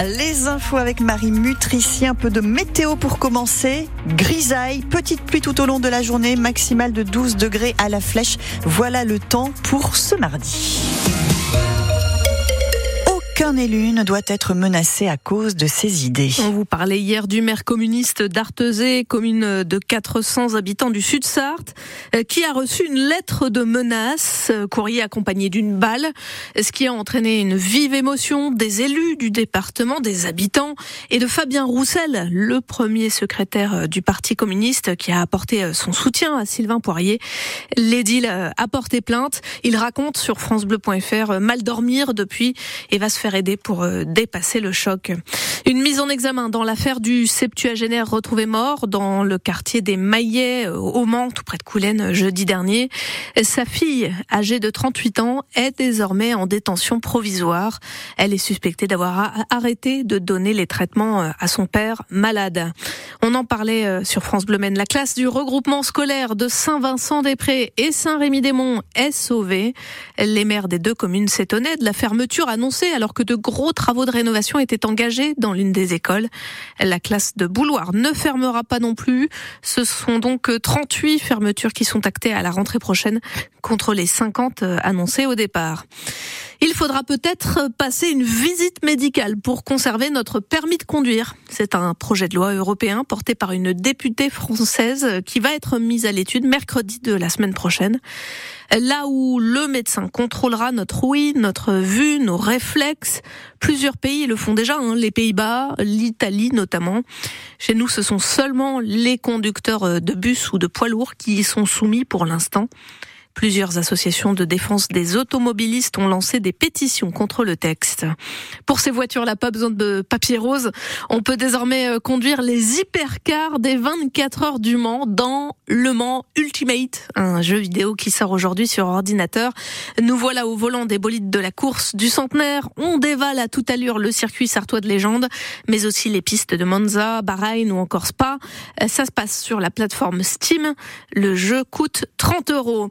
Les infos avec Marie Mutrici, un peu de météo pour commencer. Grisaille, petite pluie tout au long de la journée, maximale de 12 degrés à la flèche. Voilà le temps pour ce mardi. Aucun élu ne doit être menacé à cause de ses idées. On vous parlait hier du maire communiste d'Artezé, commune de 400 habitants du Sud-Sarthe, euh, qui a reçu une lettre de menace, euh, courrier accompagné d'une balle, ce qui a entraîné une vive émotion des élus du département, des habitants et de Fabien Roussel, le premier secrétaire euh, du Parti communiste qui a apporté son soutien à Sylvain Poirier. L'édile a porté plainte. Il raconte sur francebleu.fr mal dormir depuis et va se faire aider pour euh, dépasser le choc. Une mise en examen dans l'affaire du septuagénaire retrouvé mort dans le quartier des Maillets euh, au Mans, tout près de Coulennes, euh, jeudi dernier. Sa fille, âgée de 38 ans, est désormais en détention provisoire. Elle est suspectée d'avoir arrêté de donner les traitements à son père malade. On en parlait sur France Bleu. La classe du regroupement scolaire de Saint-Vincent-des-Prés et Saint-Rémy-des-Monts est sauvée. Les maires des deux communes s'étonnaient de la fermeture annoncée alors que de gros travaux de rénovation étaient engagés dans l'une des écoles. La classe de Bouloir ne fermera pas non plus. Ce sont donc 38 fermetures qui sont actées à la rentrée prochaine contre les 50 annoncées au départ. Il faudra peut-être passer une visite médicale pour conserver notre permis de conduire. C'est un projet de loi européen porté par une députée française qui va être mise à l'étude mercredi de la semaine prochaine. Là où le médecin contrôlera notre ouïe, notre vue, nos réflexes. Plusieurs pays le font déjà, hein, les Pays-Bas, l'Italie notamment. Chez nous, ce sont seulement les conducteurs de bus ou de poids lourds qui y sont soumis pour l'instant. Plusieurs associations de défense des automobilistes ont lancé des pétitions contre le texte. Pour ces voitures-là, pas besoin de papier rose. On peut désormais euh, conduire les hypercars des 24 heures du Mans dans Le Mans Ultimate, un jeu vidéo qui sort aujourd'hui sur ordinateur. Nous voilà au volant des bolides de la course du centenaire. On dévale à toute allure le circuit sartois de légende, mais aussi les pistes de Monza, Bahreïn ou encore Spa. Euh, ça se passe sur la plateforme Steam. Le jeu coûte 30 euros.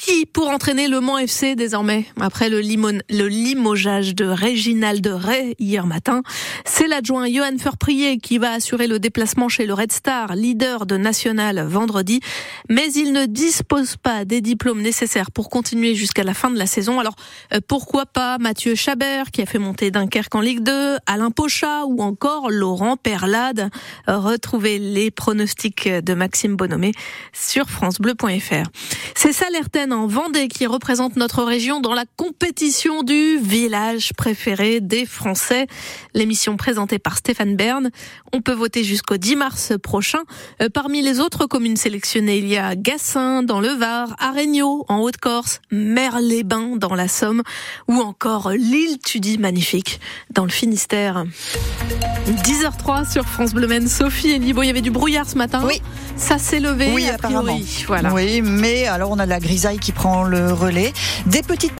Qui pour entraîner le Mans FC désormais après le, le limogeage de Réginald Ray hier matin? C'est l'adjoint Johan Furprier qui va assurer le déplacement chez le Red Star, leader de National vendredi, mais il ne dispose pas des diplômes nécessaires pour continuer jusqu'à la fin de la saison. Alors euh, pourquoi pas Mathieu Chabert qui a fait monter Dunkerque en Ligue 2, Alain Pochat ou encore Laurent Perlade? Retrouvez les pronostics de Maxime Bonhomé sur francebleu.fr. C'est ça en Vendée qui représente notre région dans la compétition du village préféré des Français. L'émission présentée par Stéphane Bern. On peut voter jusqu'au 10 mars prochain. Euh, parmi les autres communes sélectionnées, il y a Gassin dans le Var, Aregno en Haute-Corse, Merles-les-Bains dans la Somme ou encore l'île Tudy magnifique dans le Finistère. 10h03 sur France Bleu Maine. Sophie et Libo, il y avait du brouillard ce matin. Oui. Ça s'est levé. Oui, apparemment. Voilà. Oui, mais alors on a la grisaille qui prend le relais. Des petites